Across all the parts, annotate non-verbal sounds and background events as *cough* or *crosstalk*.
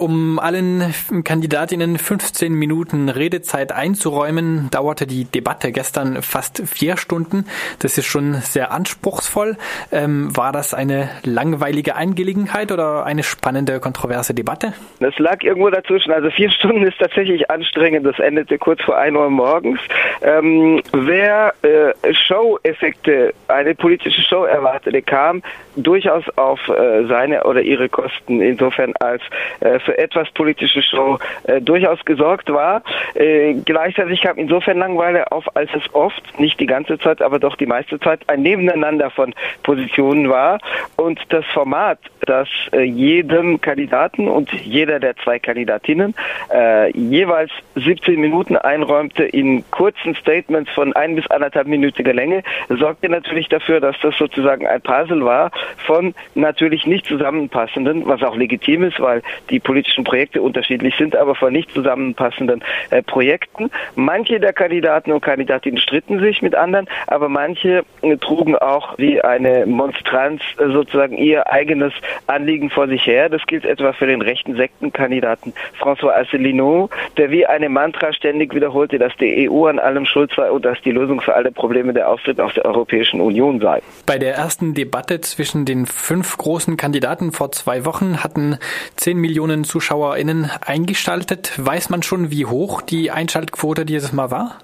Um allen Kandidatinnen 15 Minuten Redezeit einzuräumen, dauerte die Debatte gestern fast vier Stunden. Das ist schon sehr anspruchsvoll. Ähm, war das eine langweilige Angelegenheit oder eine spannende, kontroverse Debatte? Das lag irgendwo dazwischen. Also vier *laughs* Stunden ist tatsächlich anstrengend. Das endete kurz vor ein Uhr morgens. Ähm, wer äh, Show-Effekte, eine politische Show erwartete, kam durchaus auf äh, seine oder ihre Kosten. Insofern als äh, für etwas politische Show äh, durchaus gesorgt war. Äh, gleichzeitig kam insofern Langweile auf, als es oft, nicht die ganze Zeit, aber doch die meiste Zeit, ein Nebeneinander von Positionen war und das Format, das äh, jedem Kandidaten und jeder der zwei Kandidatinnen äh, jeweils 17 Minuten einräumte in kurzen Statements von ein bis anderthalb minütiger Länge, sorgte natürlich dafür, dass das sozusagen ein Puzzle war von natürlich nicht zusammenpassenden, was auch legitim ist, weil die Politik politischen Projekte unterschiedlich sind, aber von nicht zusammenpassenden äh, Projekten. Manche der Kandidaten und Kandidatinnen stritten sich mit anderen, aber manche äh, trugen auch wie eine Monstranz äh, sozusagen ihr eigenes Anliegen vor sich her. Das gilt etwa für den rechten Sektenkandidaten François Asselineau, der wie eine Mantra ständig wiederholte, dass die EU an allem schuld sei und dass die Lösung für alle Probleme der Austritt aus der Europäischen Union sei. Bei der ersten Debatte zwischen den fünf großen Kandidaten vor zwei Wochen hatten zehn Millionen ZuschauerInnen eingeschaltet. Weiß man schon, wie hoch die Einschaltquote dieses Mal war?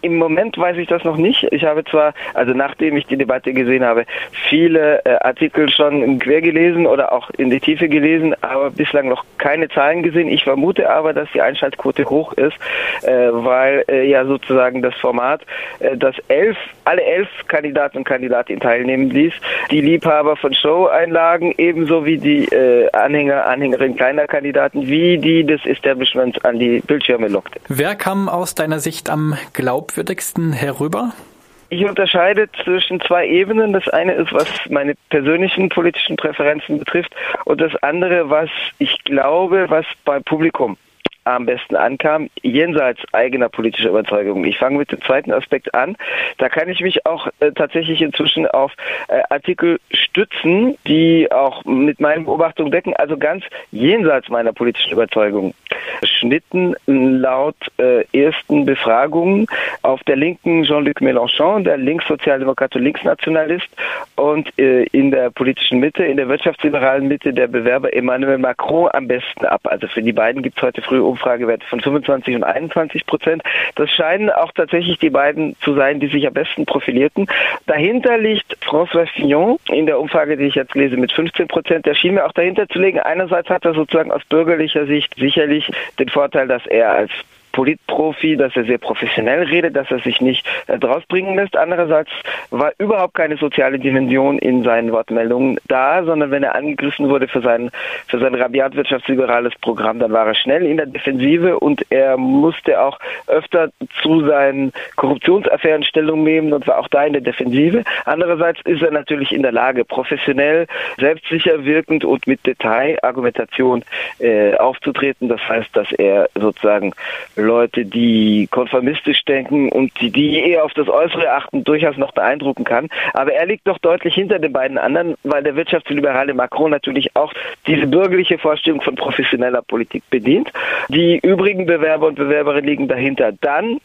Im Moment weiß ich das noch nicht. Ich habe zwar, also nachdem ich die Debatte gesehen habe, viele äh, Artikel schon quer gelesen oder auch in die Tiefe gelesen, aber bislang noch keine Zahlen gesehen. Ich vermute aber, dass die Einschaltquote hoch ist, äh, weil äh, ja sozusagen das Format, äh, das elf, alle elf Kandidaten und Kandidatinnen teilnehmen ließ, die Liebhaber von Show-Einlagen ebenso wie die äh, Anhänger, Anhängerinnen kleiner Kandidaten wie die des Establishments an die Bildschirme lockte. Wer kam aus deiner Sicht am Glauben glaubwürdigsten herüber? Ich unterscheide zwischen zwei Ebenen. Das eine ist, was meine persönlichen politischen Präferenzen betrifft und das andere, was ich glaube, was beim Publikum am besten ankam, jenseits eigener politischer Überzeugung. Ich fange mit dem zweiten Aspekt an. Da kann ich mich auch äh, tatsächlich inzwischen auf äh, Artikel stützen, die auch mit meinen Beobachtungen decken, also ganz jenseits meiner politischen Überzeugung. Schnitten laut äh, ersten Befragungen auf der linken Jean-Luc Mélenchon, der Linkssozialdemokrat und Linksnationalist und äh, in der politischen Mitte, in der wirtschaftsliberalen Mitte der Bewerber Emmanuel Macron am besten ab. Also für die beiden gibt es heute früh um Umfragewerte von 25 und 21 Prozent. Das scheinen auch tatsächlich die beiden zu sein, die sich am besten profilierten. Dahinter liegt François Fillon in der Umfrage, die ich jetzt lese, mit 15 Prozent. Der schien mir auch dahinter zu legen. Einerseits hat er sozusagen aus bürgerlicher Sicht sicherlich den Vorteil, dass er als Politprofi, dass er sehr professionell redet, dass er sich nicht äh, draus bringen lässt. Andererseits war überhaupt keine soziale Dimension in seinen Wortmeldungen da, sondern wenn er angegriffen wurde für sein, für sein rabiat wirtschaftsliberales Programm, dann war er schnell in der Defensive und er musste auch öfter zu seinen Korruptionsaffären Stellung nehmen und war auch da in der Defensive. Andererseits ist er natürlich in der Lage, professionell, selbstsicher wirkend und mit Detailargumentation äh, aufzutreten. Das heißt, dass er sozusagen Leute, die konformistisch denken und die, die eher auf das Äußere achten, durchaus noch beeindrucken kann. Aber er liegt doch deutlich hinter den beiden anderen, weil der wirtschaftsliberale Macron natürlich auch diese bürgerliche Vorstellung von professioneller Politik bedient. Die übrigen Bewerber und Bewerberinnen liegen dahinter. Dann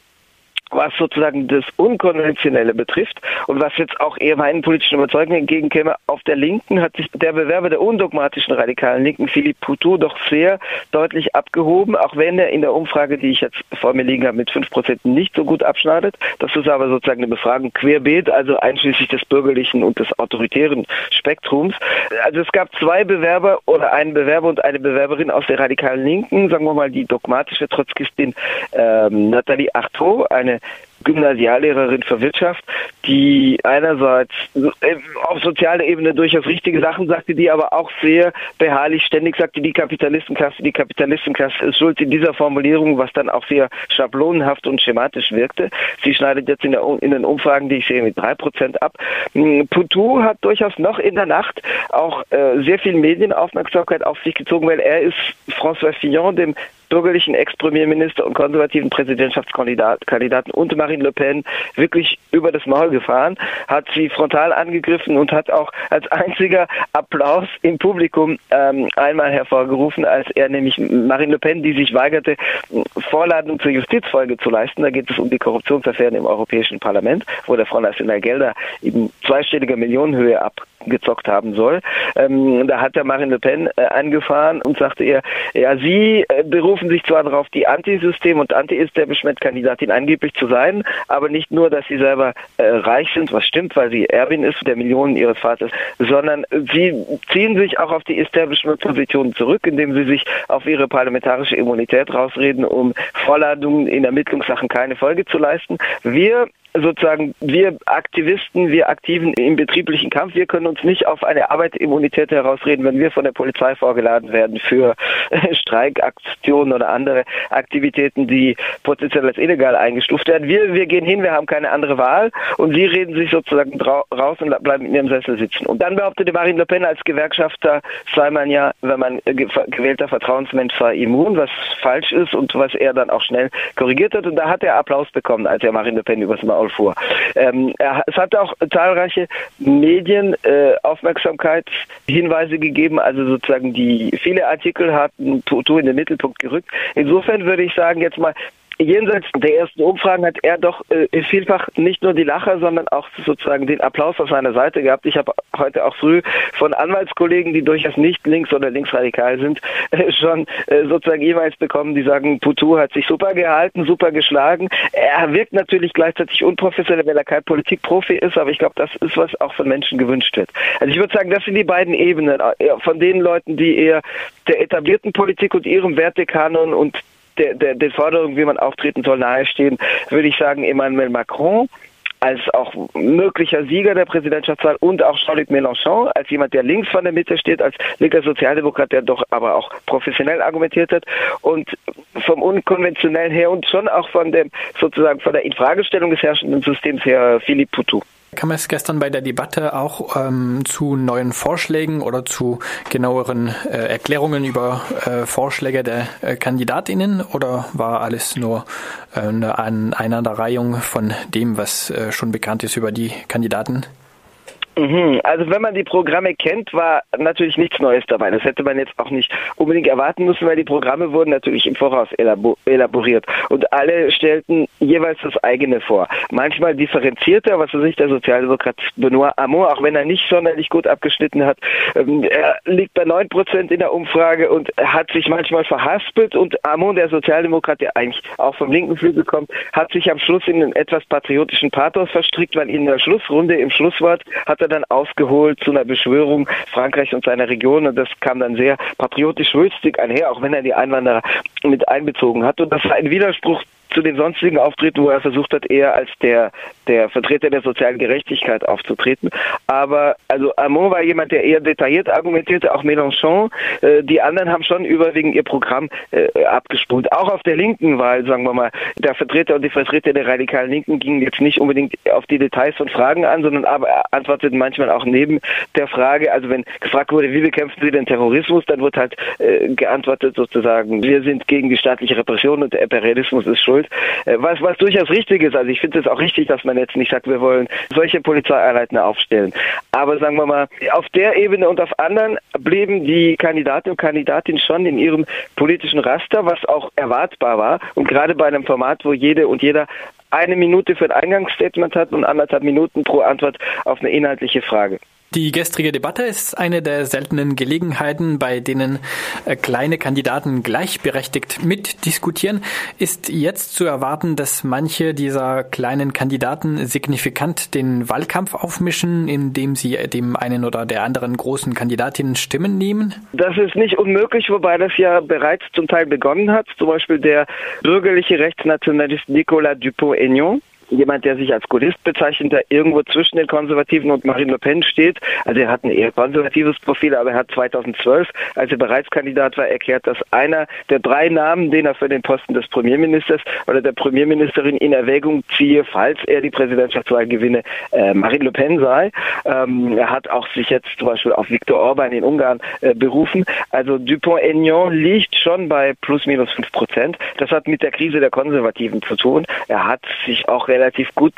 was sozusagen das Unkonventionelle betrifft und was jetzt auch eher meinen politischen Überzeugungen entgegenkäme. Auf der Linken hat sich der Bewerber der undogmatischen radikalen Linken, Philippe Poutou, doch sehr deutlich abgehoben, auch wenn er in der Umfrage, die ich jetzt vor mir liegen habe, mit fünf Prozent nicht so gut abschneidet. Das ist aber sozusagen eine Befragung querbeet, also einschließlich des bürgerlichen und des autoritären Spektrums. Also es gab zwei Bewerber oder einen Bewerber und eine Bewerberin aus der radikalen Linken, sagen wir mal die dogmatische Trotzkistin ähm, Nathalie Artaud, eine Gymnasiallehrerin für Wirtschaft, die einerseits äh, auf sozialer Ebene durchaus richtige Sachen sagte, die aber auch sehr beharrlich ständig sagte, die Kapitalistenklasse, die Kapitalistenklasse ist schuld in dieser Formulierung, was dann auch sehr schablonenhaft und schematisch wirkte. Sie schneidet jetzt in, der, in den Umfragen, die ich sehe, mit drei Prozent ab. Hm, Poutou hat durchaus noch in der Nacht auch äh, sehr viel Medienaufmerksamkeit auf sich gezogen, weil er ist François Fillon, dem bürgerlichen Ex-Premierminister und konservativen Präsidentschaftskandidaten und Marine Le Pen wirklich über das Maul gefahren, hat sie frontal angegriffen und hat auch als einziger Applaus im Publikum ähm, einmal hervorgerufen, als er nämlich Marine Le Pen, die sich weigerte, Vorladung zur Justizfolge zu leisten. Da geht es um die Korruptionsaffären im Europäischen Parlament, wo der Front National Gelder in zweistelliger Millionenhöhe abgezockt haben soll. Ähm, da hat der Marine Le Pen äh, angefahren und sagte ihr, ja, sie äh, berufen sich zwar darauf, die Antisystem- und Anti-Establishment-Kandidatin angeblich zu sein, aber nicht nur, dass sie selber äh, reich sind, was stimmt, weil sie Erbin ist der Millionen ihres Vaters, sondern sie ziehen sich auch auf die Establishment-Position zurück, indem sie sich auf ihre parlamentarische Immunität rausreden, um Vorladungen in Ermittlungssachen keine Folge zu leisten. Wir sozusagen wir Aktivisten, wir Aktiven im betrieblichen Kampf, wir können uns nicht auf eine Arbeitsimmunität herausreden, wenn wir von der Polizei vorgeladen werden für *laughs* Streikaktionen oder andere Aktivitäten, die potenziell als illegal eingestuft werden. Wir, wir gehen hin, wir haben keine andere Wahl und sie reden sich sozusagen raus und bleiben in ihrem Sessel sitzen. Und dann behauptete Marine Le Pen als Gewerkschafter sei man ja, wenn man gewählter Vertrauensmensch sei, immun, was falsch ist und was er dann auch schnell korrigiert hat. Und da hat er Applaus bekommen, als er Marine Le Pen übers Maul fuhr. Ähm, er, es hat auch zahlreiche Medien äh, gegeben, also sozusagen die viele Artikel hatten Toto in den Mittelpunkt gerückt. Insofern würde ich sagen, jetzt mal jenseits der ersten Umfragen hat er doch äh, vielfach nicht nur die Lacher, sondern auch sozusagen den Applaus auf seiner Seite gehabt. Ich habe heute auch früh von Anwaltskollegen, die durchaus nicht links oder linksradikal sind, äh, schon äh, sozusagen jeweils bekommen, die sagen, Putu hat sich super gehalten, super geschlagen. Er wirkt natürlich gleichzeitig unprofessionell, weil er kein Politikprofi ist, aber ich glaube, das ist, was auch von Menschen gewünscht wird. Also ich würde sagen, das sind die beiden Ebenen äh, von den Leuten, die eher der etablierten Politik und ihrem Wertekanon und der, der, der Forderung, wie man auftreten soll, nahestehen, würde ich sagen, Emmanuel Macron als auch möglicher Sieger der Präsidentschaftswahl und auch Jean-Luc Mélenchon als jemand, der links von der Mitte steht, als linker Sozialdemokrat, der doch aber auch professionell argumentiert hat und vom unkonventionellen her und schon auch von dem sozusagen von der Infragestellung des herrschenden Systems her Philippe Poutou. Kam es gestern bei der Debatte auch ähm, zu neuen Vorschlägen oder zu genaueren äh, Erklärungen über äh, Vorschläge der äh, Kandidatinnen oder war alles nur äh, eine Aneinanderreihung von dem, was äh, schon bekannt ist über die Kandidaten? Mhm. Also wenn man die Programme kennt, war natürlich nichts Neues dabei. Das hätte man jetzt auch nicht unbedingt erwarten müssen, weil die Programme wurden natürlich im Voraus elaboriert und alle stellten jeweils das eigene vor. Manchmal differenzierter, was weiß ich, der Sozialdemokrat Benoit Hamon, auch wenn er nicht sonderlich gut abgeschnitten hat. Ähm, er liegt bei neun Prozent in der Umfrage und hat sich manchmal verhaspelt und Hamon, der Sozialdemokrat, der eigentlich auch vom linken Flügel kommt, hat sich am Schluss in einen etwas patriotischen Pathos verstrickt, weil in der Schlussrunde, im Schlusswort, hat er dann ausgeholt zu einer Beschwörung Frankreichs und seiner Region und das kam dann sehr patriotisch wülstig einher, auch wenn er die Einwanderer mit einbezogen hat. Und das war ein Widerspruch zu den sonstigen Auftritten, wo er versucht hat, eher als der, der Vertreter der sozialen Gerechtigkeit aufzutreten. Aber also Armand war jemand, der eher detailliert argumentierte, auch Mélenchon. Äh, die anderen haben schon überwiegend ihr Programm äh, abgespult. Auch auf der linken Wahl, sagen wir mal, der Vertreter und die Vertreter der radikalen Linken gingen jetzt nicht unbedingt auf die Details und Fragen an, sondern aber antworteten manchmal auch neben der Frage, also wenn gefragt wurde, wie bekämpfen Sie den Terrorismus, dann wird halt äh, geantwortet sozusagen, wir sind gegen die staatliche Repression und der Imperialismus ist schuld. Äh, was, was durchaus richtig ist. Also ich finde es auch richtig, dass man jetzt nicht sagt, wir wollen solche Polizeieinheiten aufstellen. Aber sagen wir mal, auf der Ebene und auf anderen blieben die Kandidaten und Kandidatinnen schon in ihrem politischen Raster, was auch erwartbar war. Und gerade bei einem Format, wo jede und jeder eine Minute für ein Eingangsstatement hat und anderthalb Minuten pro Antwort auf eine inhaltliche Frage. Die gestrige Debatte ist eine der seltenen Gelegenheiten, bei denen äh, kleine Kandidaten gleichberechtigt mitdiskutieren. Ist jetzt zu erwarten, dass manche dieser kleinen Kandidaten signifikant den Wahlkampf aufmischen, indem sie dem einen oder der anderen großen Kandidatin Stimmen nehmen? Das ist nicht unmöglich, wobei das ja bereits zum Teil begonnen hat. Zum Beispiel der bürgerliche Rechtsnationalist Nicolas Dupont-Aignan jemand, der sich als Gaullist bezeichnet, der irgendwo zwischen den Konservativen und Marine Le Pen steht. Also er hat ein eher konservatives Profil, aber er hat 2012, als er bereits Kandidat war, erklärt, dass einer der drei Namen, den er für den Posten des Premierministers oder der Premierministerin in Erwägung ziehe, falls er die Präsidentschaftswahl gewinne, äh, Marine Le Pen sei. Ähm, er hat auch sich jetzt zum Beispiel auf Viktor Orban in Ungarn äh, berufen. Also Dupont-Aignan liegt schon bei plus minus fünf Prozent. Das hat mit der Krise der Konservativen zu tun. Er hat sich auch relativ gut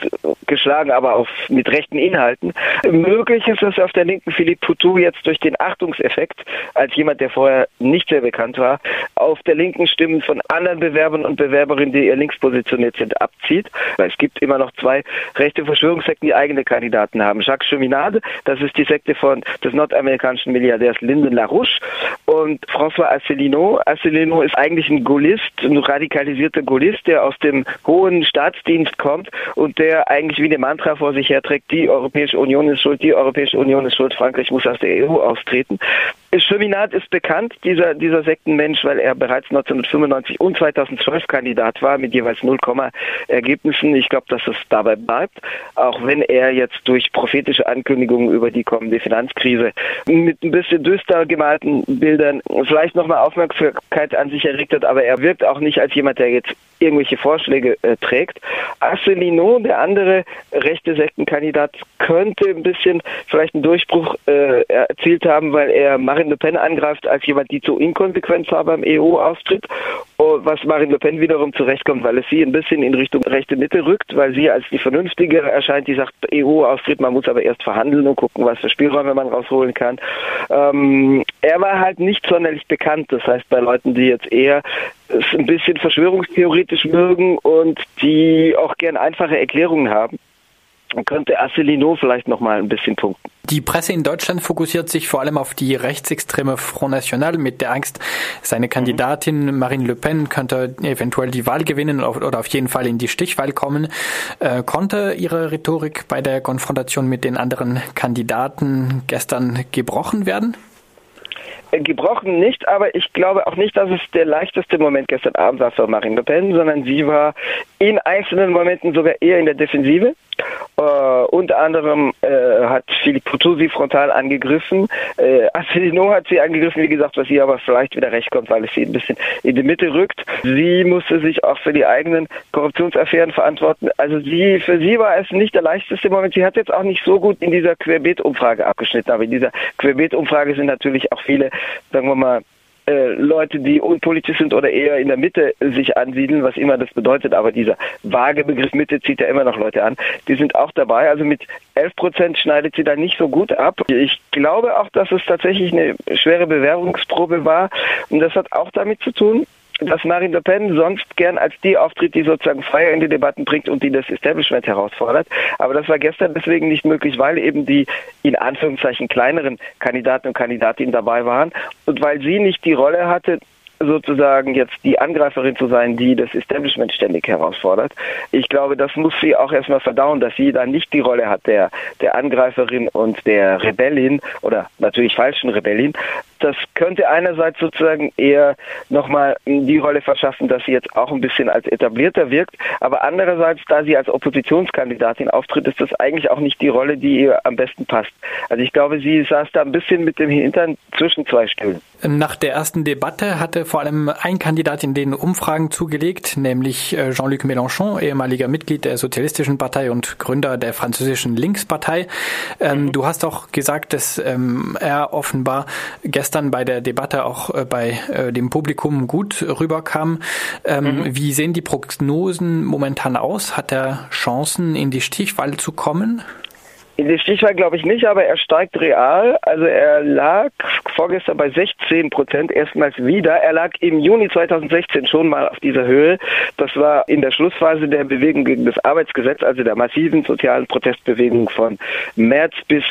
geschlagen, aber auf, mit rechten Inhalten. Möglich ist es auf der linken Philippe Poutou jetzt durch den Achtungseffekt, als jemand, der vorher nicht sehr bekannt war, auf der linken Stimmen von anderen Bewerbern und Bewerberinnen, die eher links positioniert sind, abzieht. Es gibt immer noch zwei rechte Verschwörungssekten, die eigene Kandidaten haben. Jacques Cheminade, das ist die Sekte von des nordamerikanischen Milliardärs Lyndon LaRouche und François Asselineau. Asselineau ist eigentlich ein Gaullist, ein radikalisierter Gaullist, der aus dem hohen Staatsdienst kommt und der eigentlich wie eine Mantra vor sich herträgt, die Europäische Union ist schuld, die Europäische Union ist schuld, Frankreich muss aus der EU austreten. Cheminat ist bekannt, dieser, dieser Sektenmensch, weil er bereits 1995 und 2012 Kandidat war mit jeweils 0, Ergebnissen. Ich glaube, dass es dabei bleibt, auch wenn er jetzt durch prophetische Ankündigungen über die kommende Finanzkrise mit ein bisschen düster gemalten Bildern vielleicht nochmal Aufmerksamkeit an sich erregt hat, aber er wirkt auch nicht als jemand, der jetzt irgendwelche Vorschläge äh, trägt. Asselineau, der andere rechte Sektenkandidat, könnte ein bisschen vielleicht einen Durchbruch äh, erzielt haben, weil er Marine Le Pen angreift als jemand, die zu inkonsequent war beim EU-Austritt, was Marine Le Pen wiederum zurechtkommt, weil es sie ein bisschen in Richtung rechte Mitte rückt, weil sie als die vernünftigere erscheint, die sagt, EU-Austritt, man muss aber erst verhandeln und gucken, was für Spielräume man rausholen kann. Ähm, er war halt nicht sonderlich bekannt, das heißt bei Leuten, die jetzt eher es ein bisschen verschwörungstheoretisch mögen und die auch gern einfache Erklärungen haben könnte Asselineau vielleicht noch mal ein bisschen punkten. Die Presse in Deutschland fokussiert sich vor allem auf die rechtsextreme Front National mit der Angst, seine Kandidatin Marine Le Pen könnte eventuell die Wahl gewinnen oder auf jeden Fall in die Stichwahl kommen. Äh, konnte ihre Rhetorik bei der Konfrontation mit den anderen Kandidaten gestern gebrochen werden? gebrochen nicht, aber ich glaube auch nicht, dass es der leichteste Moment gestern Abend war für Marine Le Pen, sondern sie war in einzelnen Momenten sogar eher in der Defensive. Äh, unter anderem äh, hat Philippe Poutou sie frontal angegriffen. Äh, Asselineau hat sie angegriffen, wie gesagt, was ihr aber vielleicht wieder recht kommt, weil es sie ein bisschen in die Mitte rückt. Sie musste sich auch für die eigenen Korruptionsaffären verantworten. Also sie, für sie war es nicht der leichteste Moment. Sie hat jetzt auch nicht so gut in dieser Querbeet-Umfrage abgeschnitten, aber in dieser Querbeet-Umfrage sind natürlich auch viele, sagen wir mal, äh, Leute, die unpolitisch sind oder eher in der Mitte sich ansiedeln, was immer das bedeutet, aber dieser vage Begriff Mitte zieht ja immer noch Leute an, die sind auch dabei. Also mit 11 Prozent schneidet sie da nicht so gut ab. Ich glaube auch, dass es tatsächlich eine schwere Bewerbungsprobe war und das hat auch damit zu tun, dass Marine Le Pen sonst gern als die auftritt, die sozusagen Feuer in die Debatten bringt und die das Establishment herausfordert. Aber das war gestern deswegen nicht möglich, weil eben die in Anführungszeichen kleineren Kandidaten und Kandidatinnen dabei waren und weil sie nicht die Rolle hatte, sozusagen jetzt die Angreiferin zu sein, die das Establishment ständig herausfordert. Ich glaube, das muss sie auch erstmal verdauen, dass sie da nicht die Rolle hat der, der Angreiferin und der Rebellin oder natürlich falschen Rebellin. Das könnte einerseits sozusagen eher nochmal die Rolle verschaffen, dass sie jetzt auch ein bisschen als etablierter wirkt, aber andererseits, da sie als Oppositionskandidatin auftritt, ist das eigentlich auch nicht die Rolle, die ihr am besten passt. Also ich glaube, sie saß da ein bisschen mit dem Hintern zwischen zwei Stühlen. Nach der ersten Debatte hatte vor allem ein Kandidat in den Umfragen zugelegt, nämlich äh, Jean-Luc Mélenchon, ehemaliger Mitglied der Sozialistischen Partei und Gründer der französischen Linkspartei. Ähm, mhm. Du hast auch gesagt, dass ähm, er offenbar gestern bei der Debatte auch äh, bei äh, dem Publikum gut rüberkam. Ähm, mhm. Wie sehen die Prognosen momentan aus? Hat er Chancen, in die Stichwahl zu kommen? In der Stichwahl glaube ich nicht, aber er steigt real. Also er lag vorgestern bei 16 Prozent erstmals wieder. Er lag im Juni 2016 schon mal auf dieser Höhe. Das war in der Schlussphase der Bewegung gegen das Arbeitsgesetz, also der massiven sozialen Protestbewegung von März bis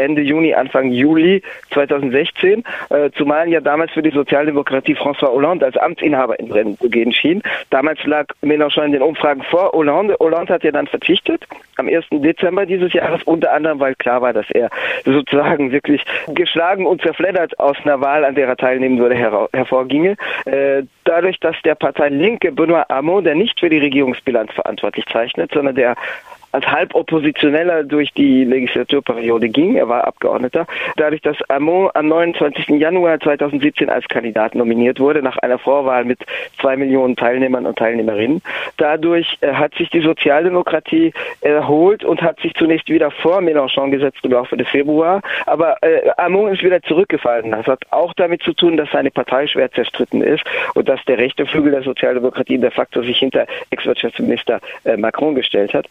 Ende Juni, Anfang Juli 2016, äh, zumal ja damals für die Sozialdemokratie François Hollande als Amtsinhaber in Rennen zu gehen schien. Damals lag Mélenchon in den Umfragen vor Hollande. Hollande hat ja dann verzichtet am 1. Dezember dieses Jahres, unter anderem, weil klar war, dass er sozusagen wirklich geschlagen und zerfleddert aus einer Wahl, an der er teilnehmen würde, her hervorginge. Äh, dadurch, dass der Partei Linke Benoit Hamon, der nicht für die Regierungsbilanz verantwortlich zeichnet, sondern der als Halboppositioneller durch die Legislaturperiode ging. Er war Abgeordneter. Dadurch, dass Hamon am 29. Januar 2017 als Kandidat nominiert wurde, nach einer Vorwahl mit zwei Millionen Teilnehmern und Teilnehmerinnen. Dadurch äh, hat sich die Sozialdemokratie erholt und hat sich zunächst wieder vor Mélenchon gesetzt im Laufe des Februar. Aber äh, Hamon ist wieder zurückgefallen. Das hat auch damit zu tun, dass seine Partei schwer zerstritten ist und dass der rechte Flügel der Sozialdemokratie de facto sich hinter Ex-Wirtschaftsminister äh, Macron gestellt hat.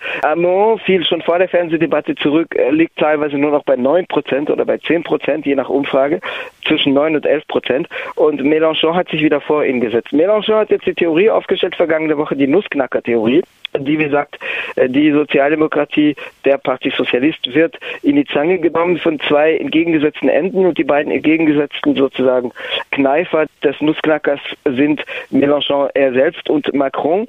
Hamon fiel schon vor der Fernsehdebatte zurück, liegt teilweise nur noch bei 9 Prozent oder bei 10 Prozent, je nach Umfrage, zwischen 9 und 11 Prozent. Und Mélenchon hat sich wieder vor ihn gesetzt. Mélenchon hat jetzt die Theorie aufgestellt, vergangene Woche die Nussknacker-Theorie die, wie gesagt, äh, die Sozialdemokratie, der Parti Sozialist wird in die Zange genommen von zwei entgegengesetzten Enden und die beiden entgegengesetzten sozusagen Kneifer des Nussknackers sind Mélenchon er selbst und Macron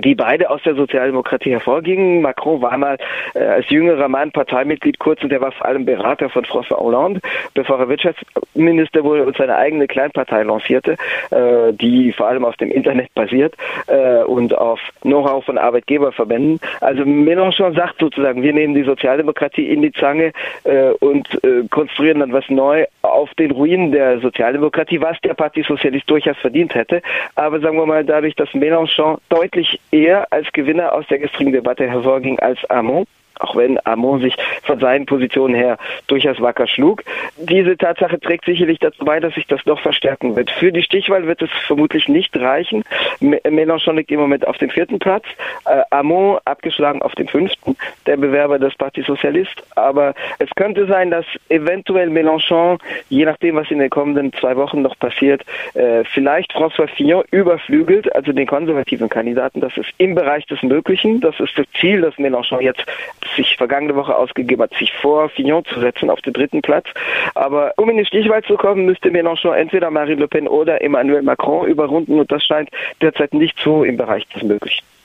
die beide aus der Sozialdemokratie hervorgingen. Macron war mal äh, als jüngerer Mann Parteimitglied kurz und er war vor allem Berater von François Hollande, bevor er Wirtschaftsminister wurde und seine eigene Kleinpartei lancierte, äh, die vor allem auf dem Internet basiert äh, und auf Know-how von Arbeitgeberverbänden. Also Mélenchon sagt sozusagen, wir nehmen die Sozialdemokratie in die Zange äh, und äh, konstruieren dann was neu auf den Ruinen der Sozialdemokratie, was der Parti Sozialist durchaus verdient hätte. Aber sagen wir mal, dadurch, dass Mélenchon deutlich eher als Gewinner aus der gestrigen Debatte hervorging als Armand auch wenn Armand sich von seinen Positionen her durchaus wacker schlug. Diese Tatsache trägt sicherlich dazu bei, dass sich das noch verstärken wird. Für die Stichwahl wird es vermutlich nicht reichen. Mélenchon liegt im Moment auf dem vierten Platz, äh, Armand abgeschlagen auf dem fünften, der Bewerber des Parti Sozialist. Aber es könnte sein, dass eventuell Mélenchon, je nachdem, was in den kommenden zwei Wochen noch passiert, äh, vielleicht François Fillon überflügelt, also den konservativen Kandidaten. Das ist im Bereich des Möglichen. Das ist das Ziel, das Mélenchon jetzt sich vergangene Woche ausgegeben hat, sich vor Fillon zu setzen auf den dritten Platz. Aber um in die Stichwahl zu kommen, müsste Mélenchon entweder Marine Le Pen oder Emmanuel Macron überrunden und das scheint derzeit nicht so im Bereich des Möglichen.